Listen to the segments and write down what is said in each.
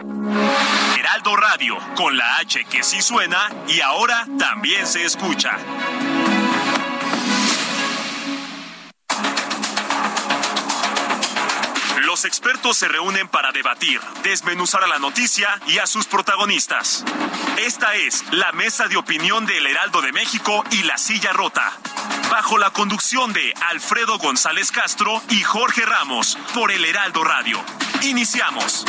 Heraldo Radio, con la H que sí suena y ahora también se escucha. Los expertos se reúnen para debatir, desmenuzar a la noticia y a sus protagonistas. Esta es la mesa de opinión del Heraldo de México y La Silla Rota. Bajo la conducción de Alfredo González Castro y Jorge Ramos por el Heraldo Radio. Iniciamos.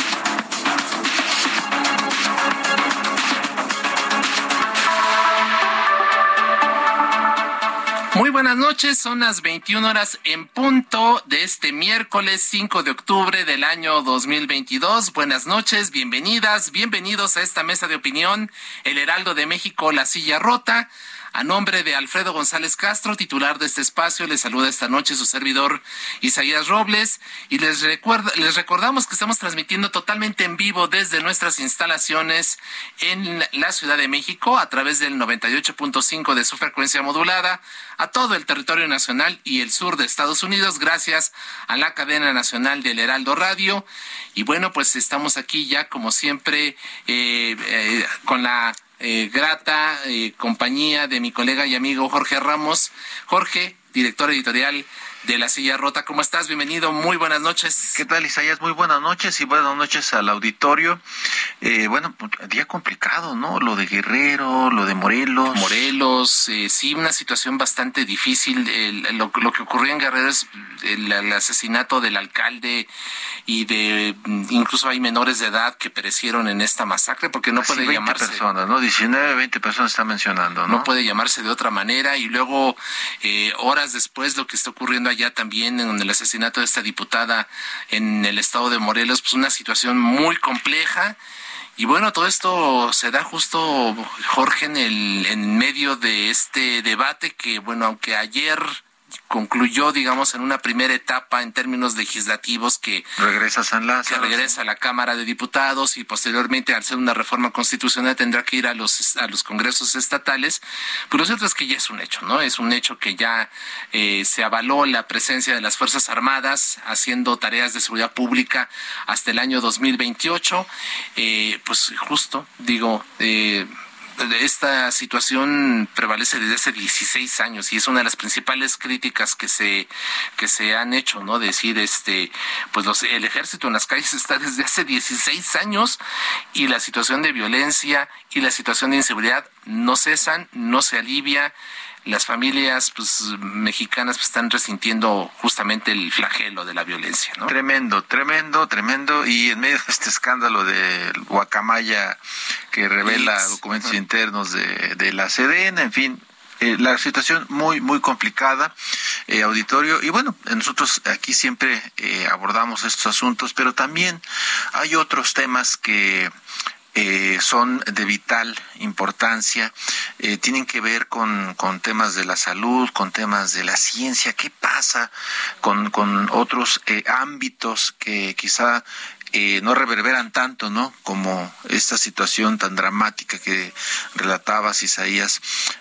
Muy buenas noches, son las 21 horas en punto de este miércoles 5 de octubre del año 2022. Buenas noches, bienvenidas, bienvenidos a esta mesa de opinión, El Heraldo de México, La Silla Rota. A nombre de Alfredo González Castro, titular de este espacio, les saluda esta noche su servidor Isaías Robles y les, recuerda, les recordamos que estamos transmitiendo totalmente en vivo desde nuestras instalaciones en la Ciudad de México a través del 98.5 de su frecuencia modulada a todo el territorio nacional y el sur de Estados Unidos gracias a la cadena nacional del Heraldo Radio. Y bueno, pues estamos aquí ya como siempre eh, eh, con la eh, grata eh, compañía de mi colega y amigo Jorge Ramos. Jorge, director editorial de La Silla Rota, ¿cómo estás? Bienvenido, muy buenas noches. ¿Qué tal, Isaías? Muy buenas noches y buenas noches al auditorio. Eh, bueno, día complicado, ¿no? Lo de Guerrero, lo de Morelos. Morelos, eh, sí, una situación bastante difícil. El- lo, lo que ocurrió en Guerrero es el, el asesinato del alcalde y de mm, incluso hay menores de edad que perecieron en esta masacre porque no puede 20 llamarse personas, ¿no? 19, 20 personas está mencionando, ¿no? no puede llamarse de otra manera y luego eh, horas después lo que está ocurriendo allá también en el asesinato de esta diputada en el estado de Morelos pues una situación muy compleja. Y bueno todo esto se da justo Jorge en el en medio de este debate que bueno aunque ayer concluyó digamos en una primera etapa en términos legislativos que Regresa a San que Lázaro. regresa a la Cámara de Diputados y posteriormente al ser una reforma constitucional tendrá que ir a los a los congresos estatales. Pero lo cierto es que ya es un hecho, ¿no? Es un hecho que ya eh, se avaló la presencia de las Fuerzas Armadas haciendo tareas de seguridad pública hasta el año 2028. Eh, pues justo, digo, eh, esta situación prevalece desde hace 16 años y es una de las principales críticas que se que se han hecho, ¿no? Decir este pues los el ejército en las calles está desde hace 16 años y la situación de violencia y la situación de inseguridad no cesan, no se alivia. Las familias pues mexicanas pues, están resintiendo justamente el flagelo de la violencia, ¿no? Tremendo, tremendo, tremendo. Y en medio de este escándalo del Guacamaya que revela documentos internos de, de la Sedena, en fin, eh, la situación muy, muy complicada, eh, auditorio. Y bueno, nosotros aquí siempre eh, abordamos estos asuntos, pero también hay otros temas que eh, son de vital importancia, eh, tienen que ver con, con temas de la salud, con temas de la ciencia, qué pasa con, con otros eh, ámbitos que quizá eh, no reverberan tanto, ¿no? Como esta situación tan dramática que relatabas, Isaías,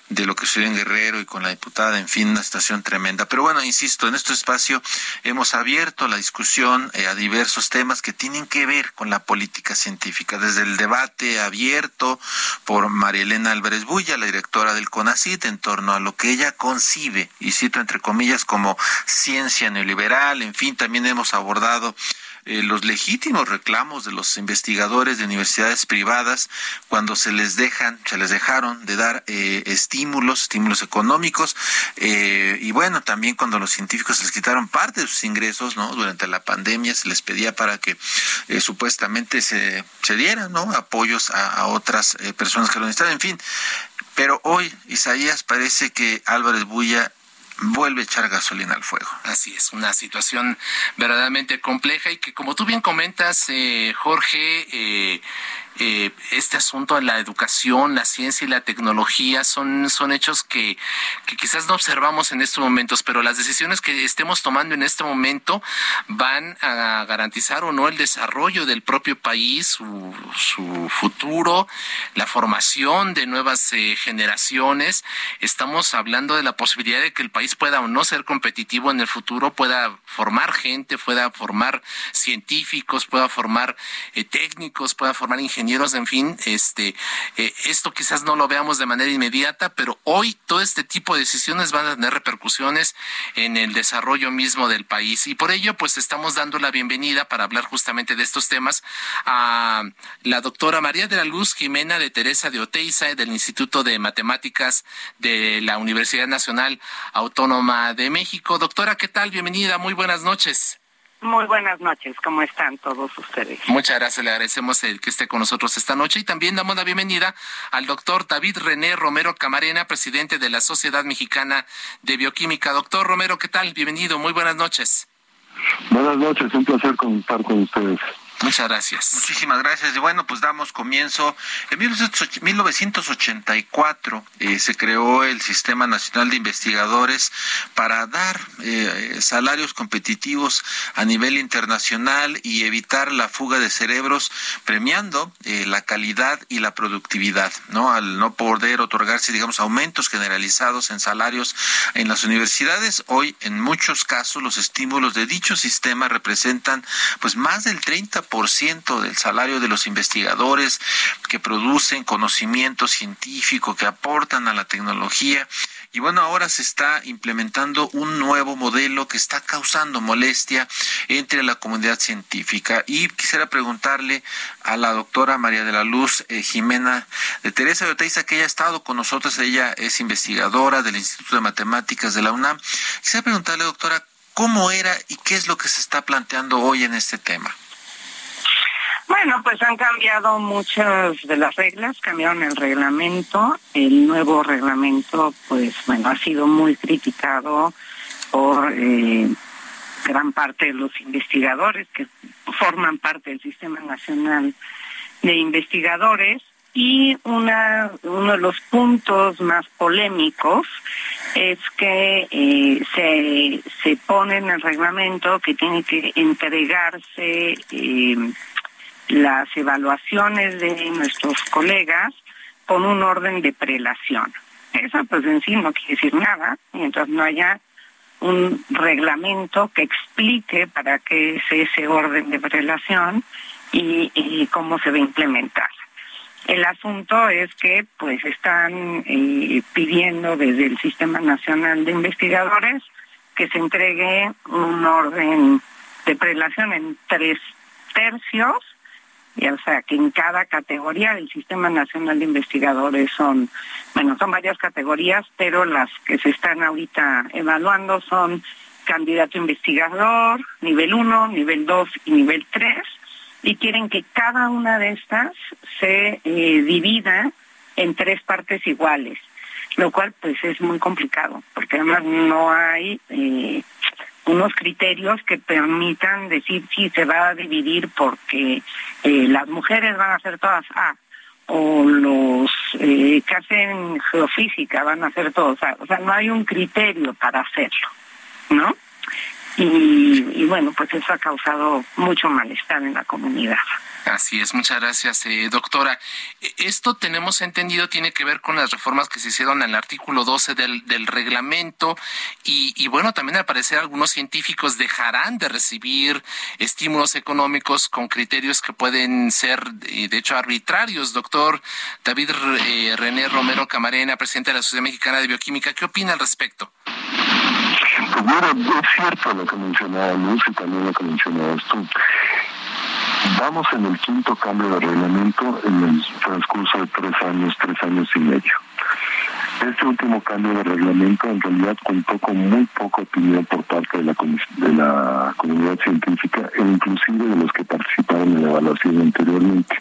de lo que sucedió en Guerrero y con la diputada, en fin, una situación tremenda. Pero bueno, insisto, en este espacio hemos abierto la discusión eh, a diversos temas que tienen que ver con la política científica, desde el debate abierto por María Elena Álvarez Bulla, la directora del CONACIT, en torno a lo que ella concibe, y cito entre comillas, como ciencia neoliberal, en fin, también hemos abordado eh, los legítimos reclamos de los investigadores de universidades privadas cuando se les dejan, se les dejaron de dar eh, estímulos, estímulos económicos, eh, y bueno, también cuando los científicos les quitaron parte de sus ingresos, ¿no? Durante la pandemia se les pedía para que eh, supuestamente se, se dieran, ¿no? Apoyos a, a otras eh, personas que lo necesitaban, en fin. Pero hoy, Isaías, parece que Álvarez Bulla vuelve a echar gasolina al fuego. Así es, una situación verdaderamente compleja y que como tú bien comentas, eh, Jorge, eh, eh, este asunto de la educación, la ciencia y la tecnología son, son hechos que, que quizás no observamos en estos momentos, pero las decisiones que estemos tomando en este momento van a garantizar o no el desarrollo del propio país, su, futuro, la formación de nuevas eh, generaciones. Estamos hablando de la posibilidad de que el país pueda o no ser competitivo en el futuro, pueda formar gente, pueda formar científicos, pueda formar eh, técnicos, pueda formar ingenieros en fin, este, eh, esto quizás no lo veamos de manera inmediata, pero hoy todo este tipo de decisiones van a tener repercusiones en el desarrollo mismo del país y por ello pues estamos dando la bienvenida para hablar justamente de estos temas a la doctora María de la Luz Jimena de Teresa de Oteiza del Instituto de Matemáticas de la Universidad Nacional Autónoma de México. Doctora, ¿qué tal? Bienvenida, muy buenas noches. Muy buenas noches, ¿cómo están todos ustedes? Muchas gracias, le agradecemos el que esté con nosotros esta noche y también damos la bienvenida al doctor David René Romero Camarena, presidente de la Sociedad Mexicana de Bioquímica. Doctor Romero, ¿qué tal? Bienvenido, muy buenas noches. Buenas noches, un placer contar con ustedes. Muchas gracias. Muchísimas gracias. Y bueno, pues damos comienzo. En 1984 eh, se creó el Sistema Nacional de Investigadores para dar eh, salarios competitivos a nivel internacional y evitar la fuga de cerebros, premiando eh, la calidad y la productividad, ¿no? Al no poder otorgarse, digamos, aumentos generalizados en salarios en las universidades, hoy en muchos casos los estímulos de dicho sistema representan pues más del 30 ciento del salario de los investigadores que producen conocimiento científico, que aportan a la tecnología. Y bueno, ahora se está implementando un nuevo modelo que está causando molestia entre la comunidad científica. Y quisiera preguntarle a la doctora María de la Luz eh, Jimena de Teresa de Oteiza, que ella ha estado con nosotros. Ella es investigadora del Instituto de Matemáticas de la UNAM. Quisiera preguntarle, doctora, ¿cómo era y qué es lo que se está planteando hoy en este tema? Bueno, pues han cambiado muchas de las reglas, cambiaron el reglamento. El nuevo reglamento, pues bueno, ha sido muy criticado por eh, gran parte de los investigadores que forman parte del Sistema Nacional de Investigadores. Y una, uno de los puntos más polémicos es que eh, se, se pone en el reglamento que tiene que entregarse eh, las evaluaciones de nuestros colegas con un orden de prelación. Eso pues en sí no quiere decir nada mientras no haya un reglamento que explique para qué es ese orden de prelación y, cómo se va a implementar. El asunto es que pues están eh, pidiendo desde el Sistema Nacional de Investigadores que se entregue un orden de prelación en tres tercios o sea, que en cada categoría del Sistema Nacional de Investigadores son, bueno, son varias categorías, pero las que se están ahorita evaluando son candidato investigador, nivel 1, nivel 2 y nivel 3, y quieren que cada una de estas se eh, divida en tres partes iguales, lo cual pues es muy complicado, porque además no hay... Eh, unos criterios que permitan decir si se va a dividir porque eh, las mujeres van a ser todas A o los eh, que hacen geofísica van a ser todos A. O sea, no hay un criterio para hacerlo, ¿no? Y, y bueno, pues eso ha causado mucho malestar en la comunidad. Así es, muchas gracias, eh, doctora. E, esto tenemos entendido tiene que ver con las reformas que se hicieron el artículo 12 del, del reglamento y, y, bueno, también al parecer algunos científicos dejarán de recibir estímulos económicos con criterios que pueden ser, eh, de hecho, arbitrarios. Doctor David eh, René Romero Camarena, presidente de la Sociedad Mexicana de Bioquímica, ¿qué opina al respecto? Pues bueno, es cierto lo que mencionaba Luz y también lo que mencionabas tú. Vamos en el quinto cambio de reglamento en el transcurso de tres años, tres años y medio. Este último cambio de reglamento en realidad contó con muy poca opinión por parte de la, de la comunidad científica e inclusive de los que participaron en la evaluación anteriormente.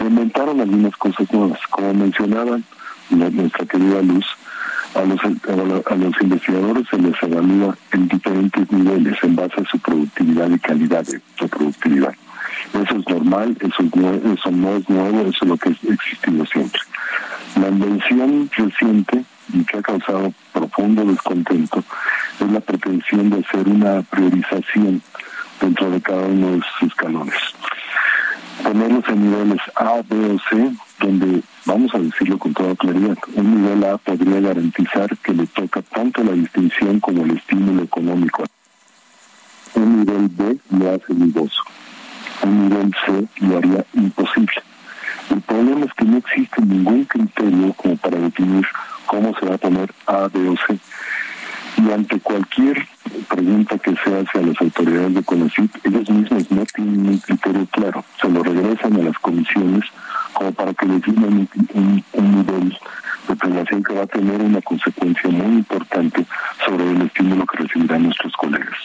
Inventaron algunas cosas nuevas, como mencionaban nuestra querida Luz, A los, a los investigadores se les evalúa en diferentes niveles en base a su productividad y calidad de, productividad. Eso es normal, eso, eso no es nuevo, eso es lo que ha existido siempre. La invención reciente y que ha causado profundo descontento es la pretensión de hacer una priorización dentro de cada uno de sus escalones. Ponerlos en niveles A, B o C, donde, vamos a decirlo con toda claridad, un nivel A podría garantizar que le toca tanto la distinción como el estímulo económico. Un nivel B lo hace dudoso. Un nivel C lo haría imposible. El problema es que no existe ningún criterio como para definir cómo se va a poner A, B o C. Y ante cualquier pregunta que se hace a las autoridades de CONACYT, ellos mismos no tienen un criterio claro. Se lo regresan a las comisiones como para que definan un, nivel de población que va a tener una consecuencia muy importante sobre el estímulo que recibirán nuestros colegas.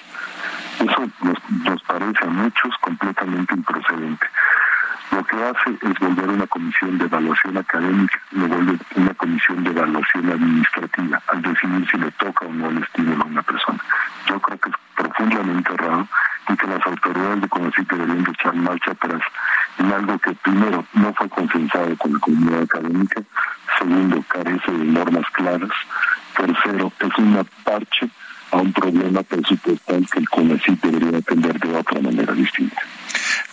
Eso nos, nos parece a muchos completamente improcedente lo que hace es volver una comisión de evaluación académica, lo vuelve una comisión de evaluación administrativa, al decidir si le toca o no el estímulo a una persona. Yo creo que es profundamente errado y que las autoridades de CONACYT deberían de echar marcha atrás en algo que primero no fue consensado con la comunidad académica, segundo carece de normas claras, tercero es una parche a un problema presupuestal que el CONACYT debería atender de otra manera distinta.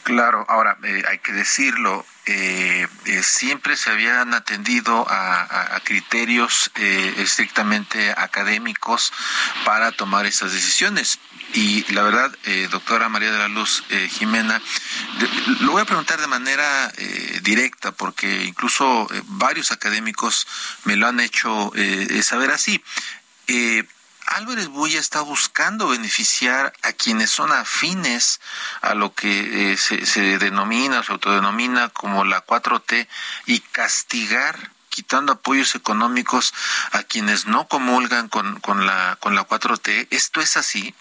Claro, ahora eh, hay que decirlo, eh, eh, siempre se habían atendido a, criterios estrictamente académicos para tomar esas decisiones. Y la verdad, doctora María de la Luz Jimena, lo voy a preguntar de manera directa, porque incluso varios académicos me lo han hecho saber así. Álvarez Buya está buscando beneficiar a quienes son afines a lo que eh, se, denomina, se autodenomina como la 4T y castigar quitando apoyos económicos a quienes no comulgan con, con la con la 4T. ¿Esto es así?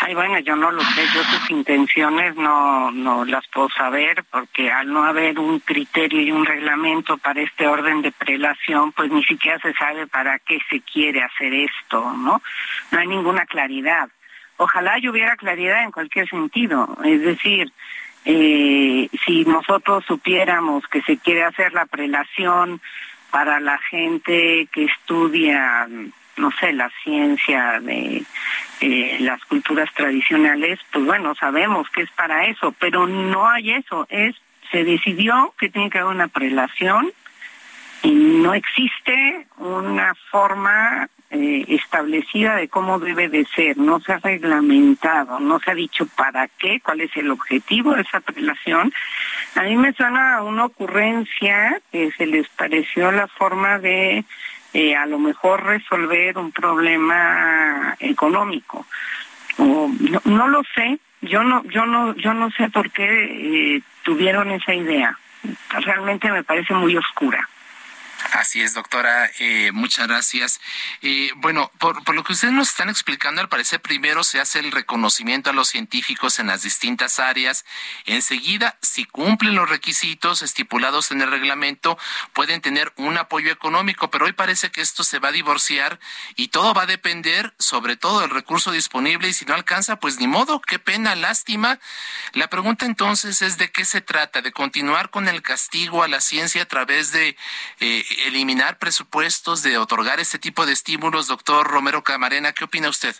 Ay, bueno, yo no lo sé, yo sus intenciones no, no las puedo saber porque al no haber un criterio y un reglamento para este orden de prelación, pues ni siquiera se sabe para qué se quiere hacer esto, ¿no? No hay ninguna claridad. Ojalá hubiera claridad en cualquier sentido, es decir, eh, si nosotros supiéramos que se quiere hacer la prelación para la gente que estudia no sé, la ciencia de eh, las culturas tradicionales, pues bueno, sabemos que es para eso, pero no hay eso, es se decidió que tiene que haber una prelación y no existe una forma eh, establecida de cómo debe de ser, no se ha reglamentado, no se ha dicho para qué, cuál es el objetivo de esa prelación. A mí me suena una ocurrencia que se les pareció la forma de eh, a lo mejor resolver un problema económico. O, no, lo sé, yo no, yo no, yo no sé por qué eh, tuvieron esa idea. Realmente me parece muy oscura. Así es, doctora. Eh, muchas gracias. Eh, bueno, por, lo que ustedes nos están explicando, al parecer primero se hace el reconocimiento a los científicos en las distintas áreas. Enseguida, si cumplen los requisitos estipulados en el reglamento, pueden tener un apoyo económico, pero hoy parece que esto se va a divorciar y todo va a depender sobre todo del recurso disponible y si no alcanza, pues ni modo, qué pena, lástima. La pregunta entonces es de qué se trata, de continuar con el castigo a la ciencia a través de... Eh, eliminar presupuestos, de otorgar este tipo de estímulos, doctor Romero Camarena. ¿Qué opina usted?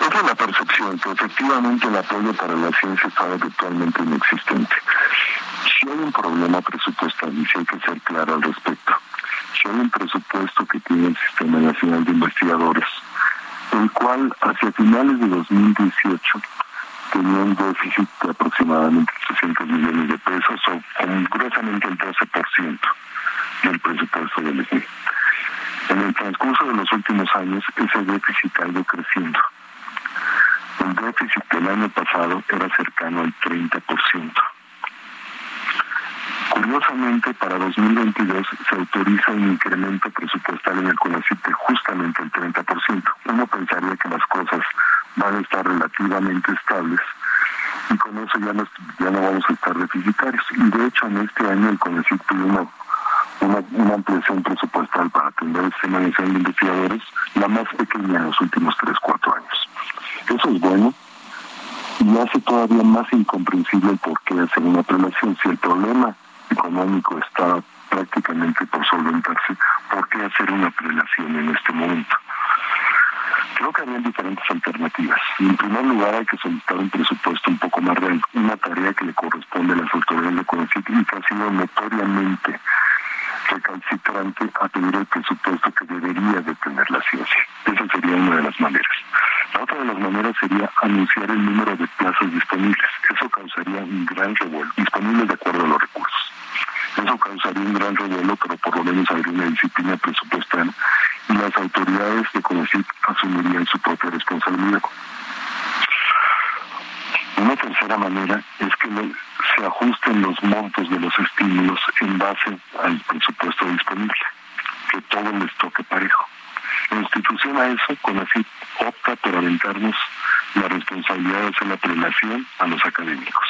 Esa es la percepción, que efectivamente el apoyo para la ciencia está virtualmente inexistente. Si hay un problema presupuestal, y si hay que ser claro al respecto, si hay un presupuesto que tiene el Sistema Nacional de Investigadores, el cual hacia finales de 2018 tenía un déficit de aproximadamente 300 millones de pesos o gruesamente el 12% del presupuesto del EGE. En el transcurso de los últimos años, ese déficit ha ido creciendo. El déficit del año pasado era cercano al 30%. Curiosamente, para 2022 se autoriza un incremento presupuestal en el CONACYT de justamente el 30%. Uno pensaría que las cosas van a estar relativamente estables y con eso ya no, ya no vamos a estar deficitarios. Y de hecho, en este año el CONACYT tuvo una una, una ampliación presupuestal para atender el sistema nacional de investigadores, la más pequeña en los últimos 3, 4 años. Eso es bueno y hace todavía más incomprensible el por qué hacer una prelación. Si el problema económico está prácticamente por solventarse, ¿por qué hacer una prelación en este momento? Creo que había diferentes alternativas. En primer lugar, hay que solicitar un presupuesto un poco más real, una tarea que le corresponde a las autoridades de Conacit y que ha sido notoriamente recalcitrante a pedir el presupuesto que debería de tener la ciencia. Esa sería una de las maneras. La otra de las maneras sería anunciar el número de plazas disponibles. Eso causaría un gran revuelo, disponibles de acuerdo a los recursos. Eso causaría un gran revuelo, pero por lo menos habría una disciplina presupuestal y las autoridades de CONACYT asumirían su propia responsabilidad. Una tercera manera es que se ajusten los montos de los estímulos en base al presupuesto disponible, que todo les toque parejo. En institución a eso, CONACYT opta por aventarnos la responsabilidad de hacer la prelación a los académicos.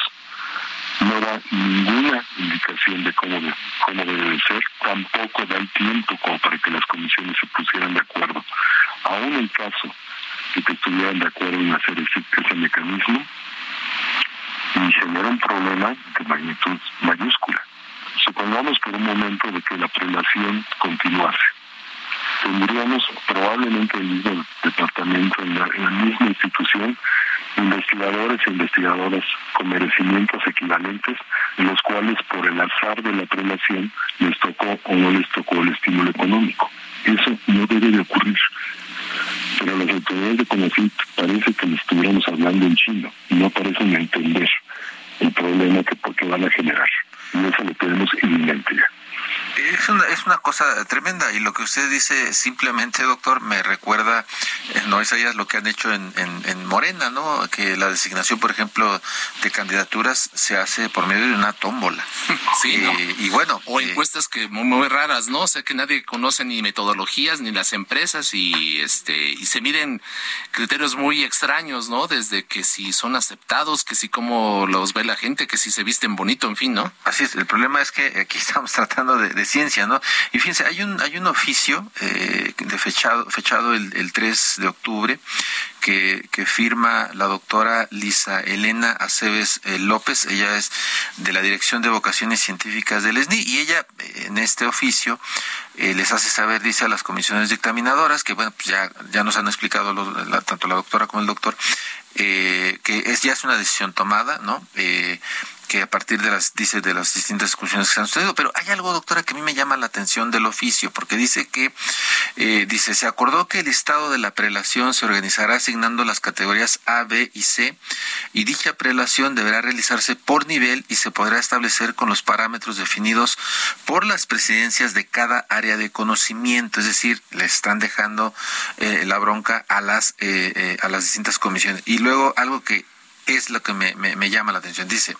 No da ninguna indicación de cómo, cómo debe ser, tampoco da el tiempo como para que las comisiones se pusieran de acuerdo. Aún en caso de que estuvieran de acuerdo en hacer ese, ese mecanismo, y genera un problema de magnitud mayúscula. Supongamos por un momento de que la prelación continuase tendríamos probablemente el mismo departamento, en la, misma institución, investigadores e investigadoras con merecimientos equivalentes, en los cuales por el azar de la prelación les tocó o no les tocó el estímulo económico. Eso no debe de ocurrir. Pero las autoridades de Conocit parece que le estuviéramos hablando en chino y no parecen entender el problema que, que van a generar. Y eso lo tenemos inminente ya. Es una, es una cosa tremenda y lo que usted dice simplemente, doctor, me recuerda, eh, no es allá lo que han hecho en, en, Morena, ¿no? Que la designación, por ejemplo, de candidaturas se hace por medio de una tómbola. Sí, eh, y bueno. O eh, encuestas que muy, muy raras, ¿no? O sea, que nadie conoce ni metodologías ni las empresas y este y se miden criterios muy extraños, ¿no? Desde que si son aceptados, que si cómo los ve la gente, que si se visten bonito, en fin, ¿no? Así es, el problema es que aquí estamos tratando de ciencia, ¿no? Y fíjense, hay un, hay un oficio eh, de fechado, fechado el, el 3 de octubre que, firma la doctora Lisa Elena Aceves eh, López. Ella es de la Dirección de Vocaciones Científicas del ESNI y ella eh, en este oficio les hace saber, dice a las comisiones dictaminadoras, que bueno, pues ya, ya nos han explicado tanto la doctora como el doctor, que es ya es una decisión tomada, ¿no? Que a partir de las, dice, de las distintas discusiones que se han sucedido. Pero hay algo, doctora, que a mí me llama la atención del oficio, porque dice que, eh, dice, se acordó que el estado de la prelación se organizará asignando las categorías A, B y C, y dicha prelación deberá realizarse por nivel y se podrá establecer con los parámetros definidos por las presidencias de cada área de conocimiento. Es decir, le están dejando eh, la bronca a las, eh, a las distintas comisiones. Y luego algo que es lo que me, llama la atención. Dice,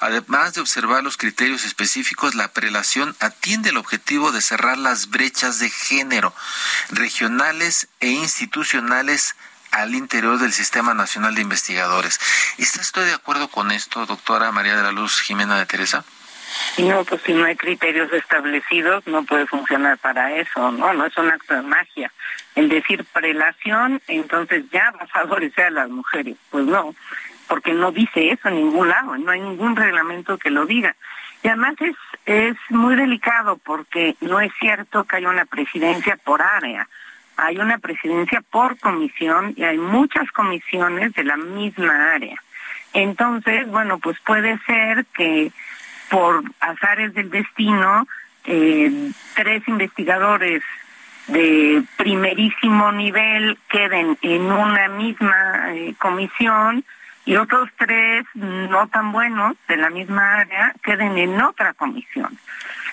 además de observar los criterios específicos, la prelación atiende el objetivo de cerrar las brechas de género regionales e institucionales al interior del Sistema Nacional de Investigadores. ¿Está usted de acuerdo con esto, doctora María de la Luz Jimena de Teresa? No, pues si no hay criterios establecidos no puede funcionar para eso, no, no es un acto de magia. El decir prelación, entonces ya va a favorecer a las mujeres, pues no porque no dice eso en ningún lado, no hay ningún reglamento que lo diga. Y además es, muy delicado porque no es cierto que haya una presidencia por área, hay una presidencia por comisión y hay muchas comisiones de la misma área. Entonces, bueno, pues puede ser que por azares del destino, eh, tres investigadores de primerísimo nivel queden en una misma eh, comisión y otros tres no tan buenos de la misma área queden en otra comisión.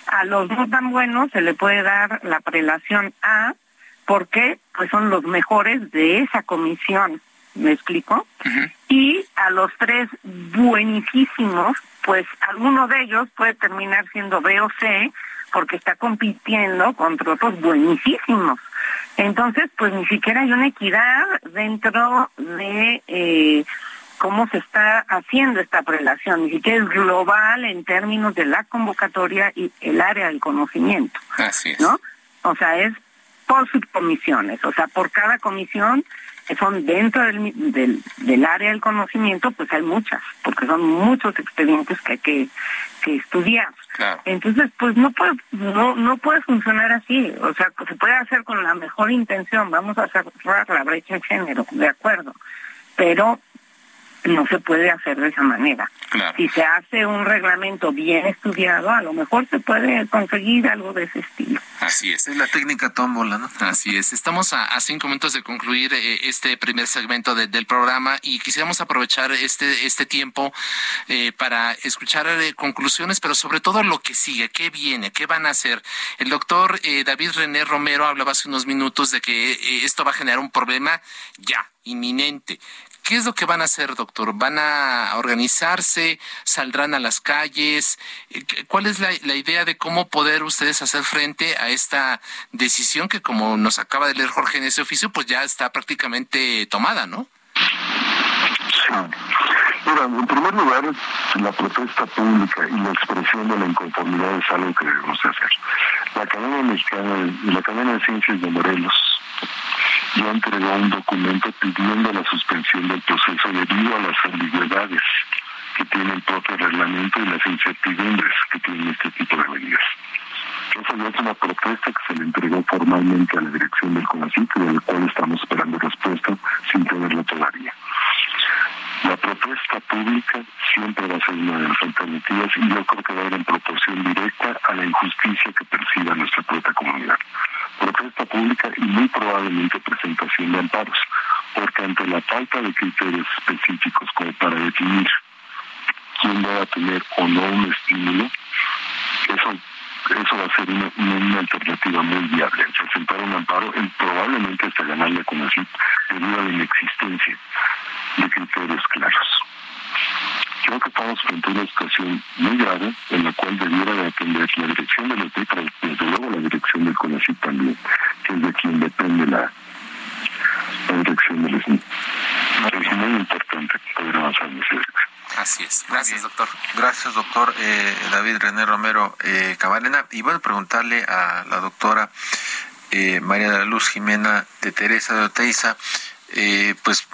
A los no tan buenos se le puede dar la prelación A porque pues son los mejores de esa comisión, ¿me explico? Y a los tres buenísimos, pues alguno de ellos puede terminar siendo B o C porque está compitiendo contra otros buenísimos. Entonces, pues ni siquiera hay una equidad dentro de... Eh, cómo se está haciendo esta prelación, ni siquiera es global en términos de la convocatoria y el área del conocimiento. Así es. ¿No? O sea, es por subcomisiones, o sea, por cada comisión que son dentro del, del, del, área del conocimiento, pues hay muchas, porque son muchos expedientes que hay que, que estudiar. Claro. Entonces, pues no puede, no, no puede funcionar así. O sea, se puede hacer con la mejor intención. Vamos a cerrar la brecha de género, de acuerdo. Pero no se puede hacer de esa manera. Claro. Si se hace un reglamento bien estudiado, a lo mejor se puede conseguir algo de ese estilo. Así es. Es la técnica tómbola, ¿no? Así es. Estamos a, a cinco minutos de concluir eh, este primer segmento de, del programa y quisiéramos aprovechar este, este tiempo eh, para escuchar eh, conclusiones, pero sobre todo lo que sigue, qué viene, qué van a hacer. El doctor eh, David René Romero hablaba hace unos minutos de que eh, esto va a generar un problema ya, inminente. ¿Qué es lo que van a hacer, doctor? ¿Van a organizarse? ¿Saldrán a las calles? Eh, ¿Cuál es la, idea de cómo poder ustedes hacer frente a esta decisión que, como nos acaba de leer Jorge en ese oficio, pues ya está prácticamente tomada, ¿no? En primer lugar, la protesta pública y la expresión de la inconformidad es algo que debemos hacer. La Academia Mexicana la Academia de Ciencias de Morelos ya entregó un documento pidiendo la suspensión del proceso debido a las ambigüedades que tiene el propio reglamento y las incertidumbres que tiene este tipo de medidas. Eso ya es una protesta que se le entregó formalmente a la dirección del CONACYT de la cual estamos esperando respuesta sin tenerla todavía. La protesta pública siempre va a ser una de las alternativas y yo creo que va a ir en proporción directa a la injusticia que perciba nuestra propia comunidad. Protesta pública y muy probablemente presentación de amparos, porque ante la falta de criterios específicos como para definir quién va a tener o no un estímulo, eso eso va a ser una, alternativa muy viable. Presentar un amparo probablemente hasta ganarle con así debido a la inexistencia de criterios claros. Creo que estamos frente a una situación muy grave en la cual debiera de atender la dirección de los pero desde luego la dirección del CONACYT también, que es de quien depende la, la dirección del SNI. Es muy importante poder avanzar en esa dirección. Así es. Gracias, doctor. Gracias, doctor eh, David René Romero eh, Camarena. Y bueno, preguntarle a la doctora eh, María de la Luz Jimena de Teresa de Oteiza, pues,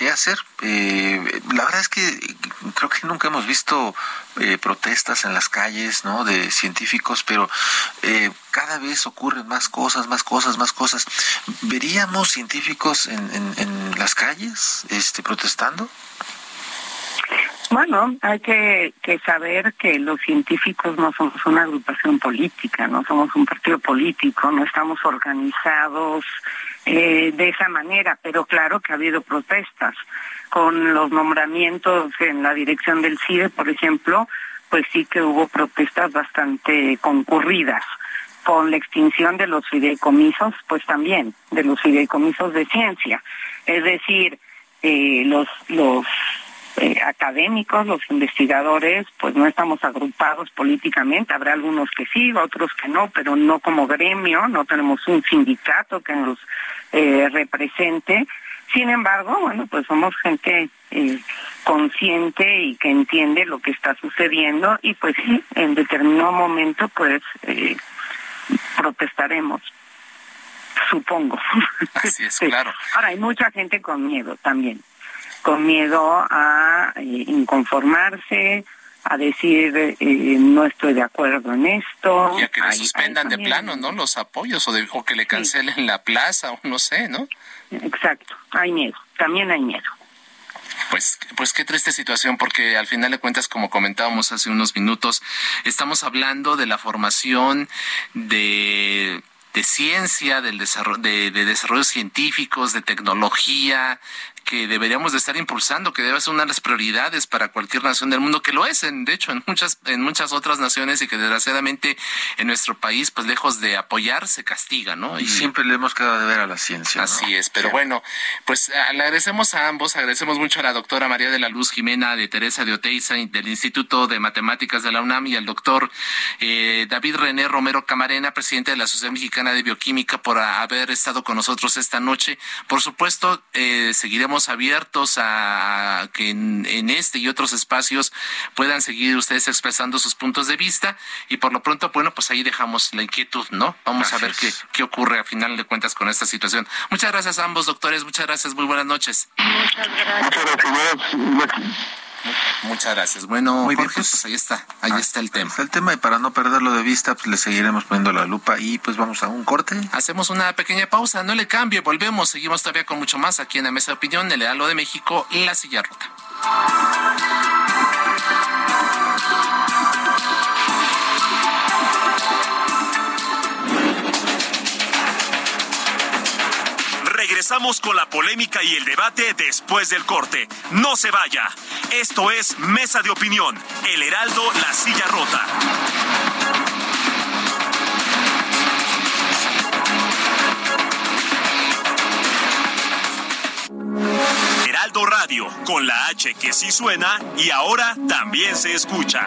¿qué hacer? la verdad es que creo que nunca hemos visto protestas en las calles, ¿no? De científicos, pero cada vez ocurren más cosas, más cosas, más cosas. ¿Veríamos científicos en, en, en las calles este, protestando? Bueno, hay que, saber que los científicos no somos una agrupación política, no somos un partido político, no estamos organizados eh, de esa manera, pero claro que ha habido protestas. Con los nombramientos en la dirección del CIDE, por ejemplo, pues sí que hubo protestas bastante concurridas. Con la extinción de los fideicomisos, pues también, de los fideicomisos de ciencia. Es decir, eh, los, los eh, académicos, los investigadores, pues no estamos agrupados políticamente, habrá algunos que sí, otros que no, pero no como gremio, no tenemos un sindicato que nos eh, represente. Sin embargo, bueno, pues somos gente eh, consciente y que entiende lo que está sucediendo y pues sí, en determinado momento pues eh, protestaremos supongo. Así es, claro. Ahora, hay mucha gente con miedo también con miedo a eh, inconformarse, a decir eh, no estoy de acuerdo en esto. Y a que le suspendan de plano, ¿no? Los apoyos o, de, o que le cancelen sí. la plaza o no sé, ¿no? Exacto, hay miedo, también hay miedo. Pues, pues qué triste situación, porque al final de cuentas, como comentábamos hace unos minutos, estamos hablando de la formación de de ciencia, del desarrollo, de, de desarrollos científicos, de tecnología, que deberíamos de estar impulsando, que debe ser una de las prioridades para cualquier nación del mundo, que lo es, en, de hecho, en muchas, en muchas otras naciones y que desgraciadamente en nuestro país, pues lejos de apoyar, se castiga, ¿no? Y, y siempre le hemos quedado de ver a la ciencia. Así ¿no? es, pero sí. bueno, pues le agradecemos a ambos, agradecemos mucho a la doctora María de la Luz Jimena de Teresa de Oteiza del Instituto de Matemáticas de la UNAM y al doctor eh, David René Romero Camarena, presidente de la Sociedad Mexicana de Bioquímica, por haber estado con nosotros esta noche. Por supuesto, eh, seguiremos estamos abiertos a que en, este y otros espacios puedan seguir ustedes expresando sus puntos de vista y por lo pronto, bueno, pues ahí dejamos la inquietud, ¿no? Vamos a ver qué, qué ocurre a final de cuentas con esta situación. Muchas gracias a ambos doctores, muchas gracias, muy buenas noches. Muchas gracias. Muchas gracias. Bueno, Jorge, pues, pues, ahí está, ahí ah, está el tema. el tema y para no perderlo de vista, pues le seguiremos poniendo la lupa y pues vamos a un corte. Hacemos una pequeña pausa, no le cambie, volvemos, seguimos todavía con mucho más aquí en la Mesa de Opinión, el Halo de México, La Silla Rota. Regresamos con la polémica y el debate después del corte. No se vaya. Esto es Mesa de Opinión, El Heraldo, La Silla Rota. Heraldo Radio, con la H que sí suena y ahora también se escucha.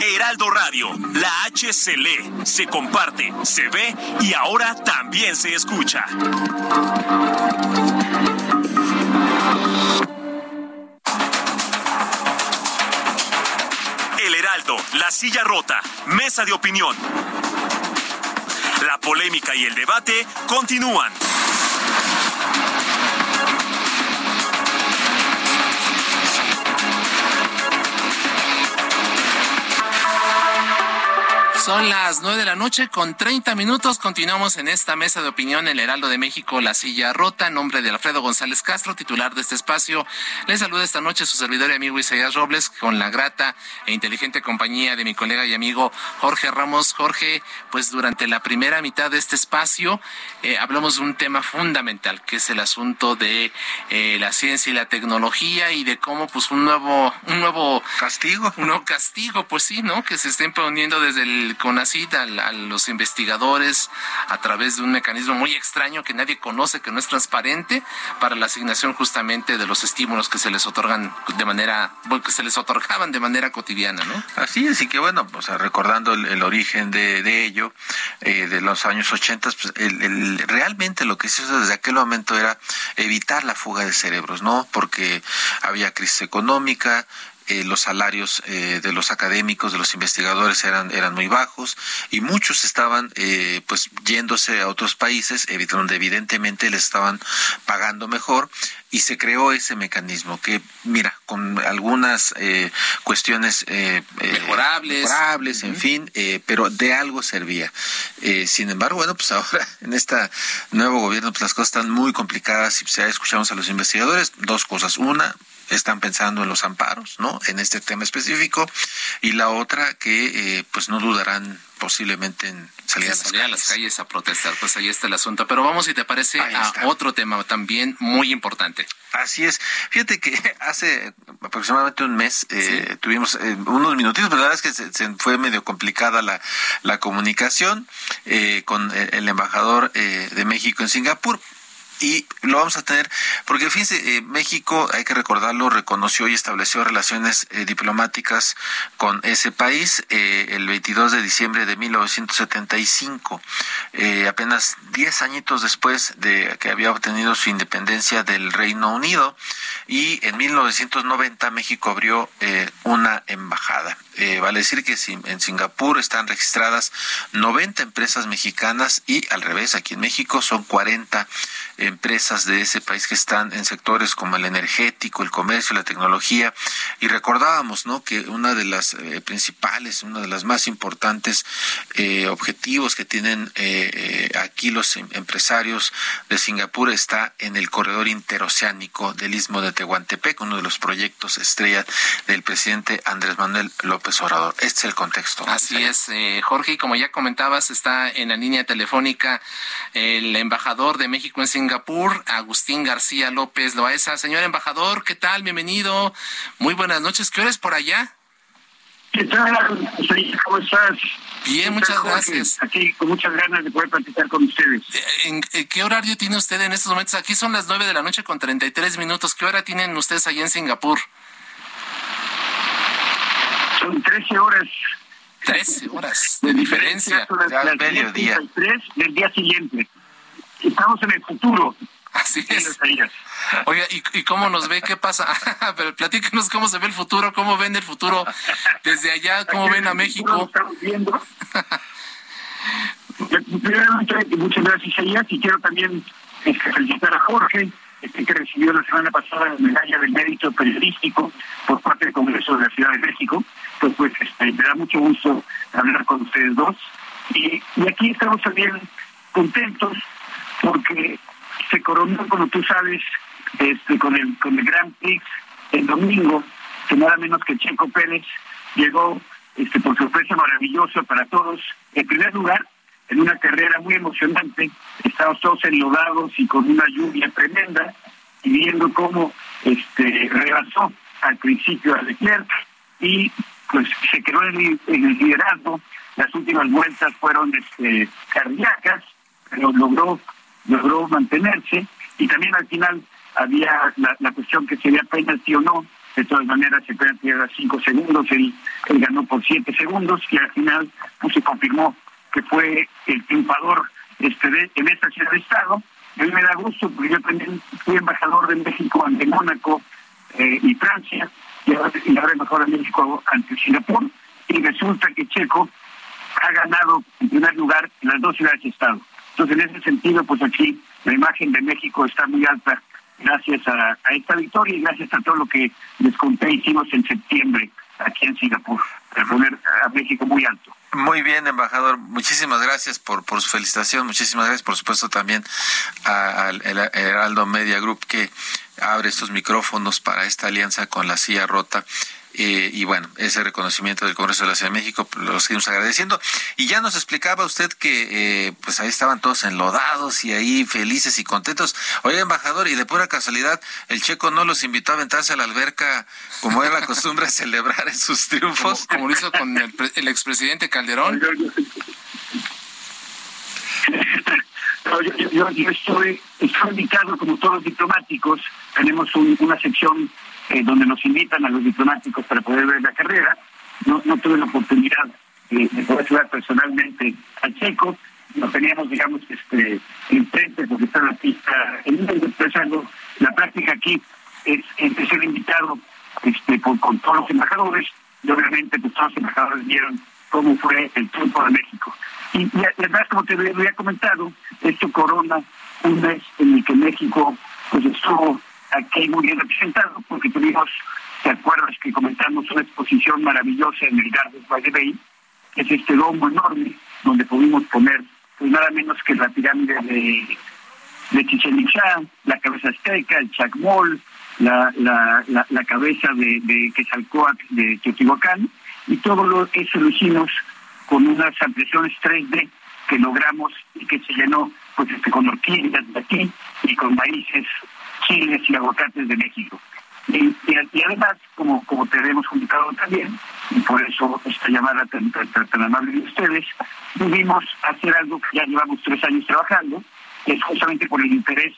Heraldo Radio, la H se lee, se comparte, se ve y ahora también se escucha. El Heraldo, la silla rota, mesa de opinión. La polémica y el debate continúan. Son las nueve de la noche con treinta minutos. Continuamos en esta mesa de opinión El Heraldo de México, La Silla Rota, en nombre de Alfredo González Castro, titular de este espacio. Les saluda esta noche su servidor y amigo Isaías Robles, con la grata e inteligente compañía de mi colega y amigo Jorge Ramos. Jorge, pues durante la primera mitad de este espacio eh, hablamos de un tema fundamental, que es el asunto de eh, la ciencia y la tecnología y de cómo pues un nuevo, un nuevo castigo, un nuevo castigo, pues sí, ¿no? Que se está imponiendo desde el CONACID a, a, los investigadores a través de un mecanismo muy extraño que nadie conoce, que no es transparente, para la asignación justamente de los estímulos que se les otorgan de manera, que se les otorgaban de manera cotidiana, ¿no? Así es, que bueno, pues recordando el, origen de, ello, eh, de los años 80, pues el, realmente lo que se hizo desde aquel momento era evitar la fuga de cerebros, ¿no? Porque había crisis económica, eh, los salarios eh, de los académicos, de los investigadores eran, eran muy bajos y muchos estaban eh, pues yéndose a otros países donde evidentemente les estaban pagando mejor y se creó ese mecanismo que mira con algunas cuestiones mejorables, mejorables en fin pero de algo servía. Sin embargo bueno pues ahora en este nuevo gobierno pues las cosas están muy complicadas y ya escuchamos a los investigadores dos cosas. Una están pensando en los amparos, ¿no? En este tema específico. Y la otra que, eh, pues, no dudarán posiblemente en salir, a, las, calles. a protestar. Pues ahí está el asunto. Pero vamos, si te parece, a otro tema también muy importante. Así es. Fíjate que hace aproximadamente un mes eh, tuvimos eh, unos minutitos, pero la verdad es que se, fue medio complicada la, la comunicación con el embajador de México en Singapur y lo vamos a tener porque fíjense eh, México hay que recordarlo reconoció y estableció relaciones eh, diplomáticas con ese país eh, el 22 de diciembre de 1975 apenas 10 añitos después de que había obtenido su independencia del Reino Unido y en 1990 México abrió eh, una embajada. Eh, vale decir que en Singapur están registradas 90 empresas mexicanas y al revés, aquí en México son 40 empresas de ese país que están en sectores como el energético, el comercio, la tecnología. Y recordábamos ¿no? que una de las eh, principales, una de las más importantes eh, objetivos que tienen aquí los em, empresarios de Singapur está en el corredor interoceánico del istmo de Tehuantepec, uno de los proyectos estrella del presidente Andrés Manuel López este es el contexto. Así es, eh, Jorge, y como ya comentabas, está en la línea telefónica el embajador de México en Singapur, Agustín García López Loaesa. Señor embajador, ¿qué tal? Bienvenido. Muy buenas noches. ¿Qué hora es por allá? ¿Qué tal? ¿Cómo estás? Bien, muchas gracias. Aquí con muchas ganas de poder platicar con ustedes. ¿En, qué horario tiene usted en estos momentos? Aquí son las nueve de la noche con 33 minutos. ¿Qué hora tienen ustedes allá en Singapur? Son 13 horas. 13 horas de diferencia. las mediodía. del día siguiente. Estamos en el futuro. Así es. Oiga, ¿y, cómo nos ve? ¿Qué pasa? Pero platíquenos cómo se ve el futuro, cómo ven el futuro desde allá, cómo ven a México. Estamos viendo. Primeramente, muchas gracias, Elías, y quiero también este, felicitar a Jorge este, que recibió la semana pasada la medalla del mérito periodístico por parte del Congreso de la Ciudad de México. Pues, pues este, me da mucho gusto hablar con ustedes dos. Y, aquí estamos también contentos porque se coronó, como tú sabes, este, con el con el Grand Prix el domingo, que nada menos que Checo Pérez llegó este, por sorpresa maravillosa para todos. En primer lugar, en una carrera muy emocionante. Estábamos todos enlodados y con una lluvia tremenda y viendo cómo este rebasó al principio a Leclerc y pues se quedó en el, liderazgo. Las últimas vueltas fueron este, cardíacas, pero logró logró mantenerse y también al final había la, cuestión que sería penalti o no. De todas maneras, se penalti era cinco segundos, él, ganó por siete segundos y al final pues, se confirmó que fue el triunfador este, en esta ciudad de Estado. A mí me da gusto porque yo también fui embajador de México ante Mónaco eh, y Francia, y ahora, y embajador de México ante Singapur, y resulta que Checo ha ganado en primer lugar las dos ciudades de Estado. Entonces, en ese sentido, pues aquí la imagen de México está muy alta gracias a, a esta victoria y gracias a todo lo que les conté hicimos en septiembre aquí en Singapur, para poner a México muy alto. Muy bien, embajador. Muchísimas gracias por, por su felicitación. Muchísimas gracias, por supuesto, también al Heraldo Media Group que abre estos micrófonos para esta alianza con la silla rota. Eh, y bueno, ese reconocimiento del Congreso de la Ciudad de México pues, lo seguimos agradeciendo. Y ya nos explicaba usted que eh, pues ahí estaban todos enlodados y ahí felices y contentos. Oye, embajador, y de pura casualidad, el checo no los invitó a aventarse a la alberca como era la costumbre de celebrar en sus triunfos. Como, lo hizo con el, el expresidente Calderón. Yo, yo, estoy, estoy invitado, como todos los diplomáticos, tenemos una sección donde nos invitan a los diplomáticos para poder ver la carrera. No, no tuve la oportunidad de, poder ayudar personalmente a Checo. Nos teníamos, digamos, este, enfrente porque está la pista en empezando. La práctica aquí es, es ser invitado este, con, todos los embajadores y obviamente pues, todos los embajadores vieron cómo fue el triunfo de México. Y, y, además, como te había comentado, esto corona un mes en el que México pues estuvo aquí muy bien representado, porque tuvimos, ¿te acuerdas que comentamos una exposición maravillosa en el Gardens by Bay? Que es este domo enorme, donde pudimos poner pues nada menos que la pirámide de, de Chichen Itza, la cabeza azteca, el Chacmol, la, la, la, cabeza de, de Quetzalcóatl de Teotihuacán, y todo lo, eso lo hicimos con unas ampliaciones 3D que logramos y que se llenó pues este con orquídeas de aquí y con maíces chiles y aguacates de México. Y, además, como, como te hemos comunicado también, y por eso esta llamada tan, tan, amable de ustedes, pudimos hacer algo que ya llevamos tres años trabajando, que es justamente por el interés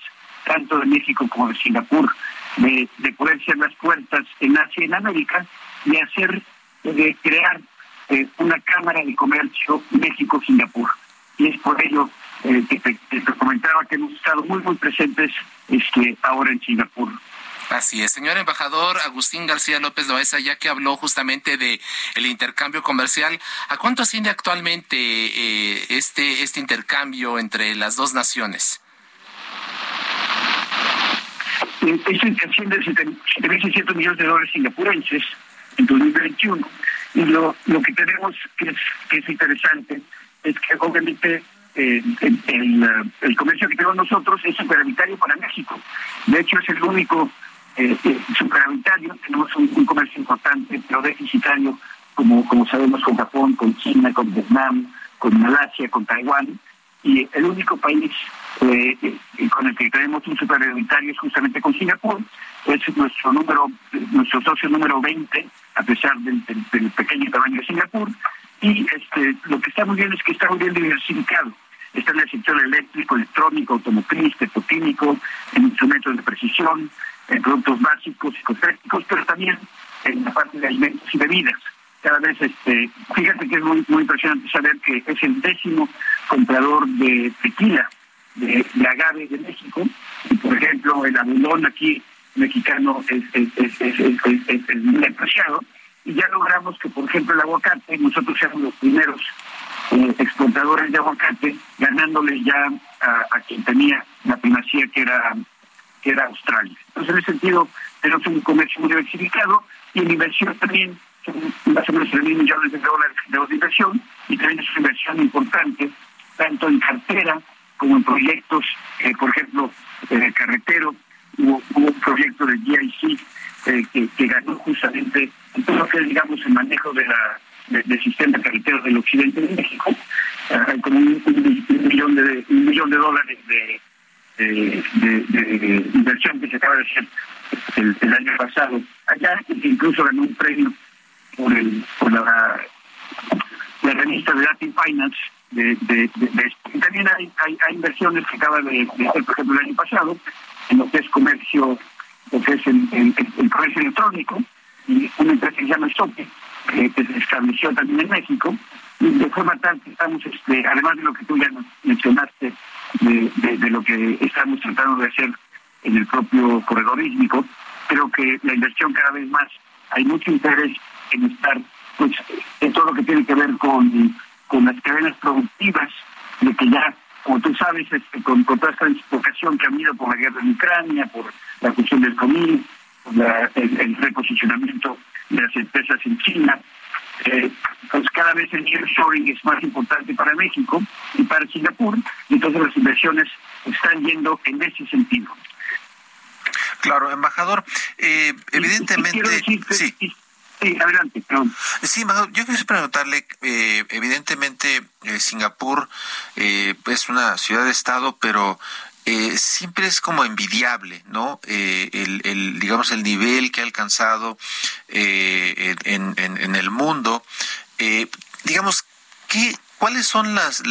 tanto de México como de Singapur, de, de poder ser las puertas en Asia y en América, de hacer, de crear eh, una Cámara de Comercio México-Singapur. Y es por ello eh, que te, comentaba que hemos estado muy, muy presentes este, ahora en Singapur. Así es, señor embajador Agustín García López Loaiza, ya que habló justamente de el intercambio comercial, ¿a cuánto asciende actualmente eh, este este intercambio entre las dos naciones? Este asciende a 7.600 millones de dólares singapurenses en 2021 y lo, lo que tenemos que es, que es interesante es que obviamente eh, el, comercio que tenemos nosotros es superavitario para México. De hecho, es el único eh, eh superavitario. Tenemos un, comercio importante, pero deficitario, como, como sabemos, con Japón, con China, con Vietnam, con Malasia, con Taiwán. Y el único país eh, con el que tenemos un superavitario es justamente con Singapur. Es nuestro número, nuestro socio número 20, a pesar del, del pequeño tamaño de Singapur. Y este, lo que está muy bien es que está muy bien diversificado está en el sector eléctrico, electrónico, automotriz, petroquímico, en instrumentos de precisión, en productos básicos, psicotécnicos, pero también en la parte de alimentos y bebidas. Cada vez, este, fíjate que es muy, muy impresionante saber que es el décimo comprador de tequila de, agave de México. Y, por ejemplo, el abulón aquí mexicano es, es, es, muy apreciado. Y ya logramos que, por ejemplo, el aguacate, nosotros seamos los primeros exportadores de aguacate, ganándole ya a, quien tenía la primacía que era que era Australia. Entonces, en ese sentido, tenemos un comercio muy diversificado y en inversión también son más o menos 3 mil millones de dólares de inversión y también es una inversión importante, tanto en cartera como en proyectos, eh, por ejemplo, eh, carretero, hubo, un proyecto de GIC eh, que, que ganó justamente en todo lo que es, digamos, el manejo de la del sistema carretero del occidente de México, como un, millón de un millón de dólares de, de, inversión que se acaba de hacer el, año pasado. Allá, incluso ganó un premio por la, la revista de Latin Finance de, de, también hay, hay, inversiones que acaba de, hacer, por ejemplo, el año pasado, en lo que es comercio, lo que es el, el, comercio electrónico, y una empresa que se llama Sope, que, se estableció también en México, de forma tal que estamos, este, además de lo que tú ya mencionaste, de, lo que estamos tratando de hacer en el propio corredor ísmico, creo que la inversión cada vez más, hay mucho interés en estar pues en todo lo que tiene que ver con, con las cadenas productivas, de que ya, como tú sabes, este, con, toda esta dislocación que ha habido por la guerra en Ucrania, por la cuestión del COVID, el, el reposicionamiento de las empresas en China. Eh, pues cada vez el nearshoring es más importante para México y para Singapur, y entonces las inversiones están yendo en ese sentido. Claro, embajador, eh, evidentemente... sí. Sí, adelante, perdón. Sí, yo quisiera preguntarle, eh, evidentemente eh, Singapur eh, es una ciudad-estado, pero eh, siempre es como envidiable, ¿no? Eh, el, digamos, el nivel que ha alcanzado eh, en, en, el mundo. digamos, ¿qué, ¿cuáles son las,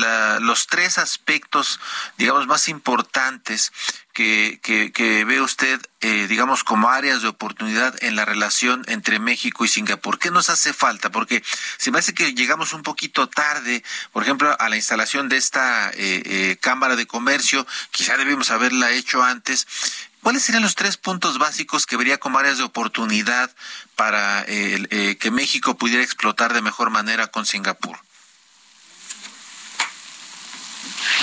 los tres aspectos, digamos, más importantes que, que, ve usted, eh, digamos, como áreas de oportunidad en la relación entre México y Singapur? ¿Qué nos hace falta? Porque se me hace que llegamos un poquito tarde, por ejemplo, a la instalación de esta eh, eh, Cámara de Comercio, quizá debimos haberla hecho antes. ¿Cuáles serían los tres puntos básicos que vería como áreas de oportunidad para que México pudiera explotar de mejor manera con Singapur?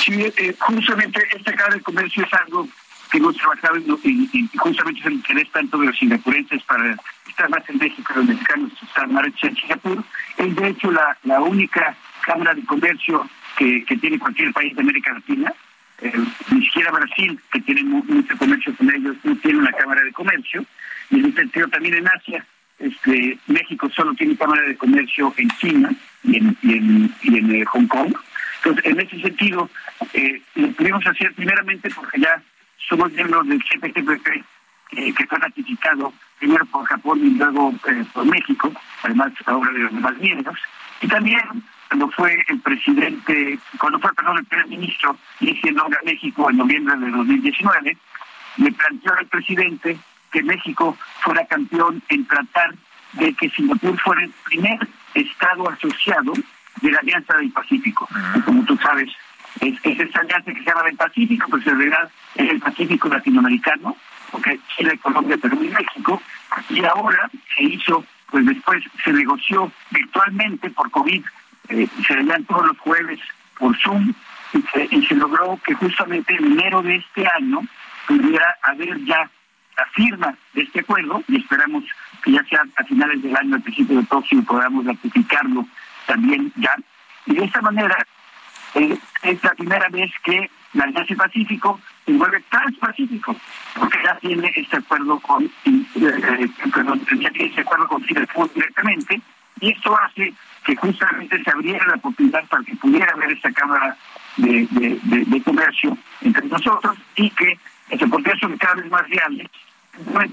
Sí, justamente esta Cámara de Comercio es algo que hemos trabajado y, justamente es el interés tanto de los singapurenses para estar más en México, los mexicanos están más en Singapur. Es de hecho la, única Cámara de Comercio que, tiene cualquier país de América Latina. Eh, ni siquiera Brasil, que tiene mucho comercio con ellos, no tiene una Cámara de Comercio. Y en ese sentido también en Asia, este, México solo tiene Cámara de Comercio en China y en, y en, y en eh, Hong Kong. Entonces, en ese sentido, eh, lo pudimos hacer primeramente porque ya somos miembros del CPTPP, eh, que fue ratificado primero por Japón y luego eh, por México, además ahora de los demás miembros. Y también cuando fue el presidente, cuando fue, perdón, el primer ministro diciendo a México en noviembre de 2019, le planteó al presidente que México fuera campeón en tratar de que Singapur fuera el primer estado asociado de la Alianza del Pacífico. como tú sabes, es, es esa alianza que se llama del Pacífico, pues en realidad es el Pacífico latinoamericano, porque Chile, Colombia, Perú y México, y ahora se hizo, pues después se negoció virtualmente por COVID, eh, se veían todos los jueves por Zoom, y se, logró que justamente en enero de este año pudiera haber ya la firma de este acuerdo, y esperamos que ya sea a finales del año, al principio del próximo, podamos ratificarlo también ya. Y de esta manera, eh, es la primera vez que la Alianza Pacífico se vuelve transpacífico, porque ya tiene este acuerdo con, eh, eh, ya tiene este acuerdo con directamente, y esto hace que justamente se abriera la oportunidad para que pudiera haber esta Cámara de, de, Comercio entre nosotros y que se podría ser cada vez más reales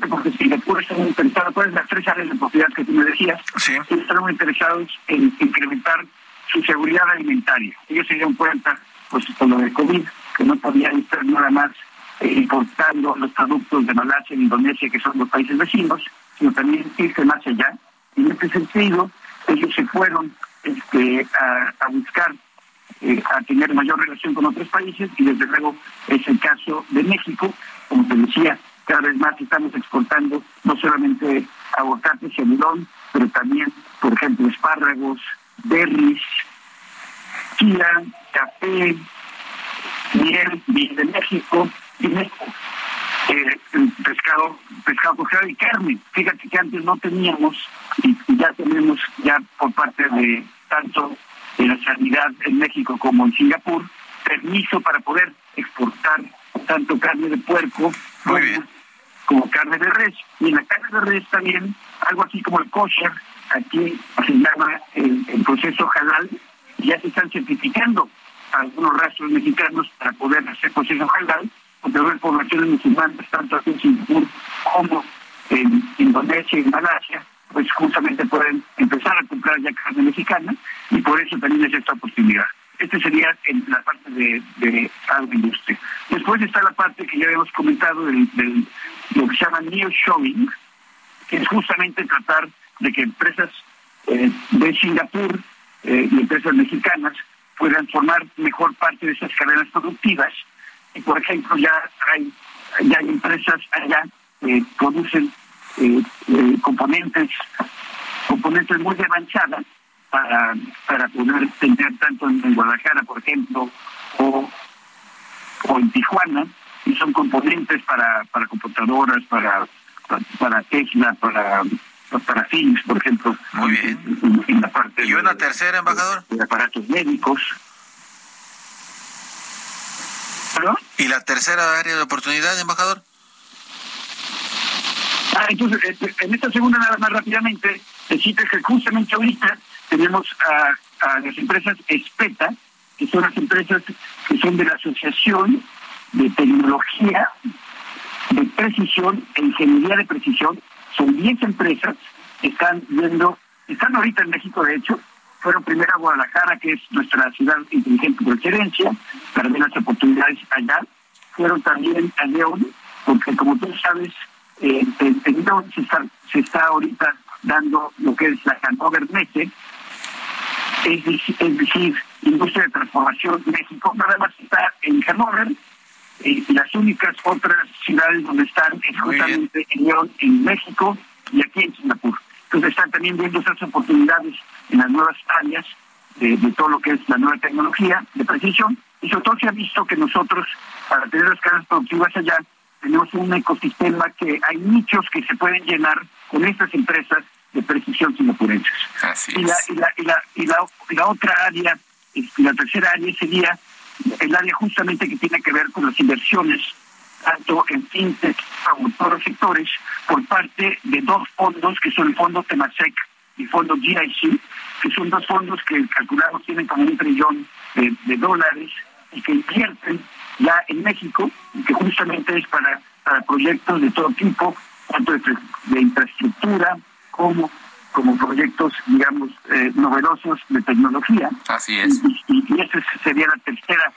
porque está muy interesado, ¿cuáles las tres áreas de propiedad que tú me decías? Sí. Están muy interesados en incrementar su seguridad alimentaria. Ellos se dieron cuenta, pues, con lo de COVID, que no podían estar nada más eh, importando los productos de Malasia e Indonesia, que son los países vecinos, sino también irse más allá. En este sentido, ellos se fueron este, a, buscar eh, a tener mayor relación con otros países y desde luego es el caso de México, como te decía, cada vez más estamos exportando no solamente aguacates y algodón, pero también, por ejemplo, espárragos, berries, chía, café, miel, miel de México y México. Eh, pescado, pescado congelado y carne. Fíjate que antes no teníamos y, ya tenemos ya por parte de tanto de la sanidad en México como en Singapur permiso para poder exportar tanto carne de puerco como, carne de res. Y en la carne de res también algo así como el kosher, aquí se llama el, proceso halal, ya se están certificando algunos rastros mexicanos para poder hacer proceso halal, porque hay poblaciones musulmanas tanto aquí en Singapur como en Indonesia y Malasia, pues justamente pueden empezar a comprar ya carne mexicana y por eso también es esta posibilidad. Este sería la parte de, de agroindustria. Después está la parte que ya habíamos comentado del, lo que se llama showing que es justamente tratar de que empresas eh, de Singapur eh, y empresas mexicanas puedan formar mejor parte de esas cadenas productivas. Y por ejemplo, ya hay, ya hay empresas allá que producen eh, componentes componentes muy avanzadas para, para poder tener tanto en, Guadalajara, por ejemplo, o, o en Tijuana, y son componentes para, para computadoras, para, para Tesla, para para Philips, por ejemplo. Muy bien. En, la parte ¿Y una tercera, embajador? De aparatos médicos. ¿Perdón? ¿Y la tercera área de oportunidad, embajador? Ah, entonces, este, en esta segunda, nada más rápidamente, decirte que justamente ahorita tenemos a, a las empresas ESPETA, que son las empresas que son de la Asociación de Tecnología de Precisión e Ingeniería de Precisión. Son 10 empresas que están viendo, están ahorita en México, de hecho, fueron primero a Guadalajara, que es nuestra ciudad inteligente por excelencia, para ver las oportunidades allá. Fueron también a León, porque como tú sabes, eh, en León se está, se está ahorita dando lo que es la Hanover Messe, es, decir, industria de transformación México, nada más está en Hannover, y las únicas otras ciudades donde están es justamente en León, en México y aquí en Singapur. Entonces están también viendo esas oportunidades en las nuevas áreas de, todo lo que es la nueva tecnología de precisión y sobre todo se ha visto que nosotros, para tener las cadenas productivas allá, tenemos un ecosistema que hay nichos que se pueden llenar con estas empresas de precisión singapurenses. y, la, y, la, y, la, y, la, la otra área, este, la tercera área sería el área justamente que tiene que ver con las inversiones, tanto en fintech como en todos los sectores, por parte de dos fondos, que son el Fondo Temasek y el Fondo GIC, que son dos fondos que calculamos tienen como un trillón de, de dólares y que invierten ya en México, y que justamente es para, para proyectos de todo tipo, tanto de, de infraestructura como como proyectos, digamos, eh, novedosos de tecnología. Así es. Y, esa sería la tercera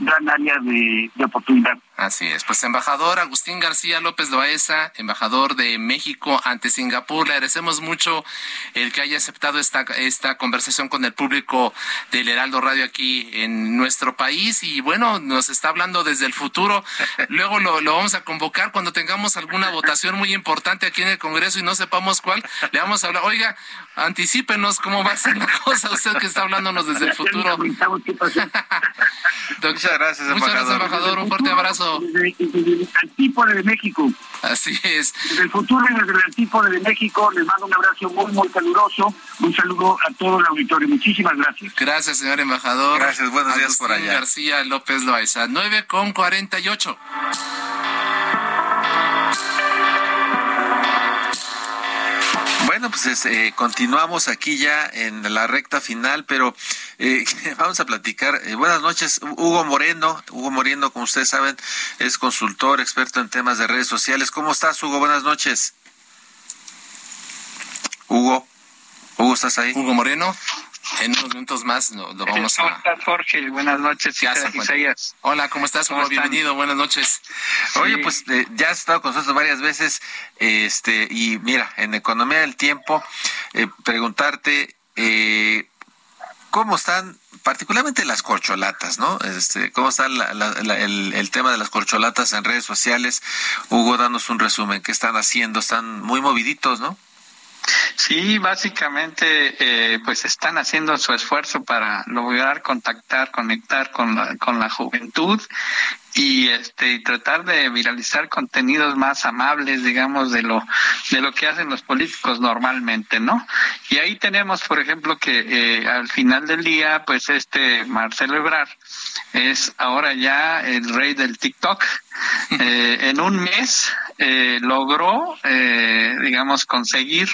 gran área de, de oportunidad. Así es, pues embajador Agustín García López Loaesa, embajador de México ante Singapur, le agradecemos mucho el que haya aceptado esta, esta conversación con el público del Heraldo Radio aquí en nuestro país y bueno, nos está hablando desde el futuro. Luego lo, lo vamos a convocar cuando tengamos alguna votación muy importante aquí en el Congreso y no sepamos cuál, le vamos a hablar, oiga, anticípenos cómo va a ser la cosa, usted que está hablándonos desde el futuro. Muchas gracias, embajador. Muchas gracias, embajador. Un fuerte abrazo. Desde, desde el antípode de México. Así es. Desde el futuro y desde el antípode de México les mando un abrazo muy, muy caluroso. Un saludo a todo el auditorio. Muchísimas gracias. Gracias, señor embajador. Gracias, buenos días por Agustín allá. García López Loaiza, 9 con 48. Bueno, pues es, eh, continuamos aquí ya en la recta final, pero eh, vamos a platicar. Eh, buenas noches, Hugo Moreno. Hugo Moreno, como ustedes saben, es consultor, experto en temas de redes sociales. ¿Cómo estás, Hugo? Buenas noches. Hugo, Hugo, ¿estás ahí? Hugo Moreno, en unos minutos más lo, lo vamos ¿Cómo a... estás, Jorge? Buenas noches. Isaías. Hola, ¿cómo estás, ¿Cómo? Bienvenido, buenas noches. Oye, pues eh, ya has estado con nosotros varias veces, este, y mira, en Economía del Tiempo, eh, preguntarte eh, cómo están, particularmente las corcholatas, ¿no? Este, cómo está la- la- la- el, el tema de las corcholatas en redes sociales. Hugo, danos un resumen, ¿qué están haciendo? Están muy moviditos, ¿no? Sí, básicamente, eh, pues están haciendo su esfuerzo para lograr contactar, conectar con la, con la juventud y este y tratar de viralizar contenidos más amables, digamos, de lo de lo que hacen los políticos normalmente, ¿no? Y ahí tenemos, por ejemplo, que eh, al final del día, pues este Marcelo Ebrard es ahora ya el rey del TikTok. Eh, en un mes eh, logró, eh, digamos, conseguir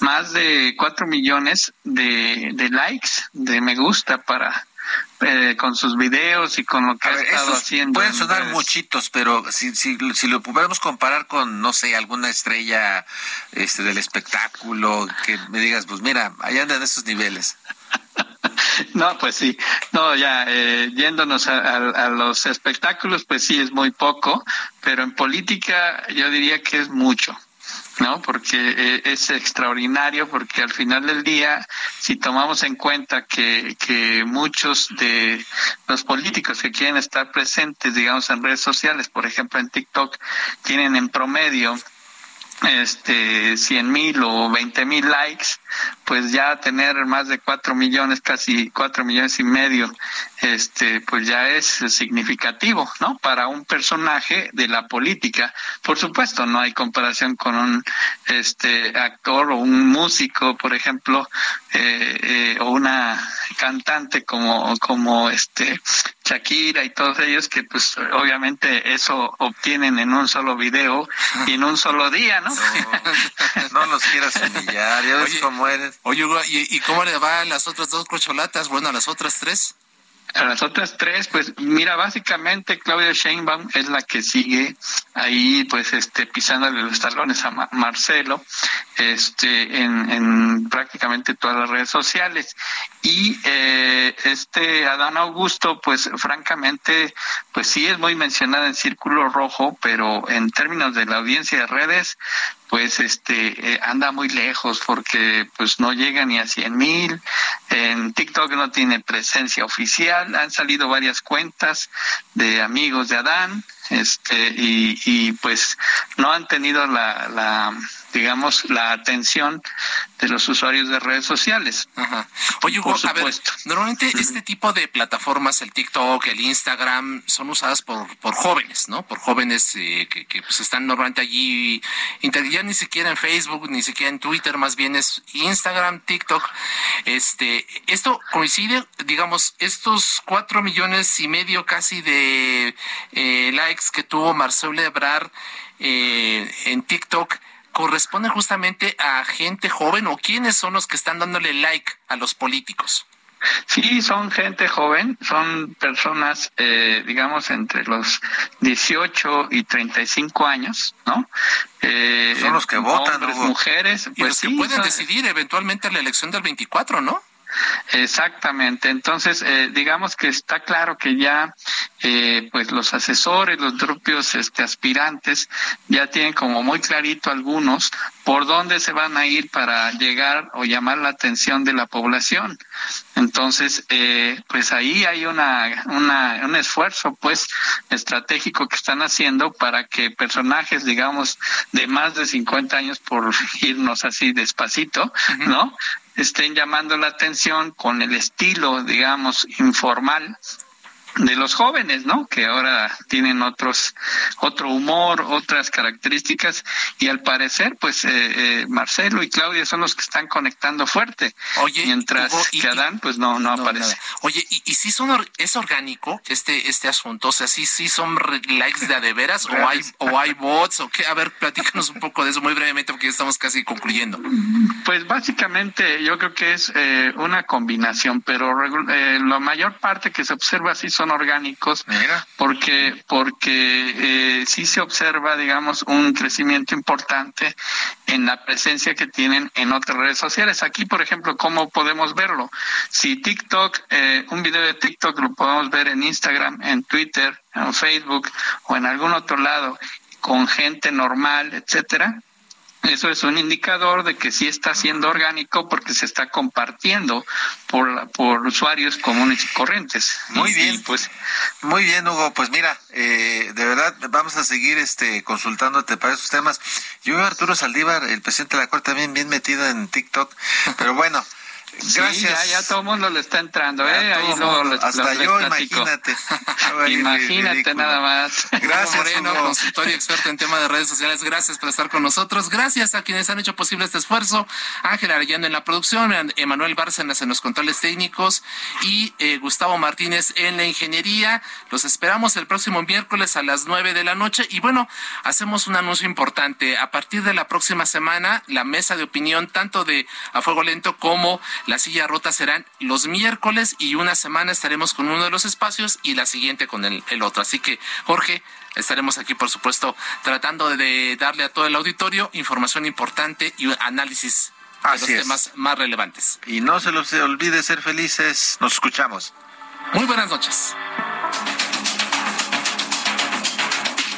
más de cuatro millones de, de likes, de me gusta para eh, con sus videos y con lo que A ha ver, estado haciendo. pueden en sonar redes. muchitos, pero si, si, si lo pudiéramos comparar con, no sé, alguna estrella este, del espectáculo, que me digas, pues mira, allá andan esos niveles. No, pues sí. No, ya, eh, yéndonos a, a- a los espectáculos, pues sí, es muy poco, pero en política yo diría que es mucho. ¿No? Porque eh, es extraordinario, porque al final del día, si tomamos en cuenta que, que muchos de los políticos que quieren estar presentes, digamos, en redes sociales, por ejemplo en TikTok, tienen en promedio este 100 mil o 20 mil likes, pues ya tener más de 4 millones, casi 4 millones y medio, este, pues ya es significativo, ¿no? Para un personaje de la política. Por supuesto, no hay comparación con un este actor o un músico, por ejemplo, eh, eh, o una cantante como, como este Shakira y todos ellos que pues obviamente eso obtienen en un solo video y en un solo día, ¿no? No los quieras humillar, ya ves Oye, cómo eres. Oye, Hugo, ¿y, y cómo le va a las otras dos corcholatas? Bueno, a las otras tres. A las otras tres, pues mira, básicamente Claudia Sheinbaum es la que sigue ahí, pues, este, pisándole los talones a Ma- Marcelo, este, en, en prácticamente todas las redes sociales. Y eh, este Adán Augusto, pues, francamente, pues sí es muy mencionada en Círculo Rojo, pero en términos de la audiencia de redes, pues este eh, anda muy lejos porque pues no llega ni a cien mil. En TikTok no tiene presencia oficial. Han salido varias cuentas de amigos de Adán este y, y pues no han tenido la, la digamos la atención de los usuarios de redes sociales Ajá. Oye, Hugo, Por a ver, supuesto. normalmente este tipo de plataformas, el TikTok, el Instagram, son usadas por, por jóvenes, ¿no? Por jóvenes eh, que, que pues, están normalmente allí, ya ni siquiera en Facebook, ni siquiera en Twitter, más bien es Instagram, TikTok. Este, esto coincide, digamos, estos cuatro millones y medio casi de eh, likes que tuvo Marcelo Ebrard eh, en TikTok corresponden justamente a gente joven o quiénes son los que están dándole like a los políticos? Sí, son gente joven, son personas, eh, digamos, entre los 18 y 35 años, ¿no? Eh, Son los que votan, Hombres, Hugo. mujeres, Y pues los que sí, pueden son- decidir eventualmente la elección del 24, ¿no? Exactamente. Entonces, eh, digamos que está claro que ya, eh, pues los asesores, los propios este, aspirantes, ya tienen como muy clarito algunos por dónde se van a ir para llegar o llamar la atención de la población. Entonces, eh, pues ahí hay una, una, un esfuerzo, pues, estratégico que están haciendo para que personajes, digamos, de más de 50 años, por irnos así despacito, ¿no? Estén llamando la atención con el estilo, digamos, informal de los jóvenes, ¿no? Que ahora tienen otros, otro humor, otras características y al parecer, pues eh, eh, Marcelo y Claudia son los que están conectando fuerte. Oye, mientras que Adán, pues no, no, aparece. Oye, y, y si son es orgánico este este asunto, o sea, sí, sí son likes de adeveras o hay o hay bots o qué. A ver, platícanos un poco de eso muy brevemente porque ya estamos casi concluyendo. Pues básicamente yo creo que es eh, una combinación, pero la mayor parte que se observa así son orgánicos, porque porque eh, sí se observa, digamos, un crecimiento importante en la presencia que tienen en otras redes sociales. Aquí, por ejemplo, ¿cómo podemos verlo? Si TikTok, eh, un video de TikTok lo podemos ver en Instagram, en Twitter, en Facebook o en algún otro lado con gente normal, etcétera, eso es un indicador de que sí está siendo orgánico porque se está compartiendo por, por usuarios comunes y corrientes. Muy bien, pues muy bien, Hugo. Pues mira, eh, de verdad vamos a seguir este consultándote para esos temas. Yo veo a Arturo Saldívar, el presidente de la Corte, también bien metido en TikTok, pero bueno. Gracias. Sí, ya, ya todo el mundo le está entrando, ¿eh? Ahí no, Hasta yo, imagínate. imagínate nada más. Gracias, Moreno, consultor y experto en tema de redes sociales. Gracias por estar con nosotros. Gracias a quienes han hecho posible este esfuerzo. Ángel Arellano en la producción, Emanuel Bárcenas en los controles técnicos y eh, Gustavo Martínez en la ingeniería. Los esperamos el próximo miércoles a las nueve de la noche. Y bueno, hacemos un anuncio importante. A partir de la próxima semana, la mesa de opinión, tanto de A Fuego Lento como la silla rota serán los miércoles y una semana estaremos con uno de los espacios y la siguiente con el, otro. Así que, Jorge, estaremos aquí, por supuesto, tratando de darle a todo el auditorio información importante y análisis de los temas más relevantes. Y no se los olvide ser felices. Nos escuchamos. Muy buenas noches.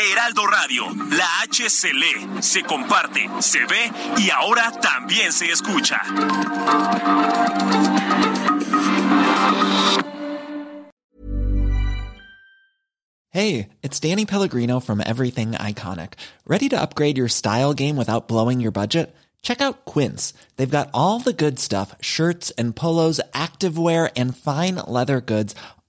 Heraldo Radio, la H se lee, se comparte, se ve y ahora también se escucha. Hey, it's Danny Pellegrino from Everything Iconic. Ready to upgrade your style game without blowing your budget? Check out Quince. They've got all the good stuff shirts and polos, activewear, and fine leather goods,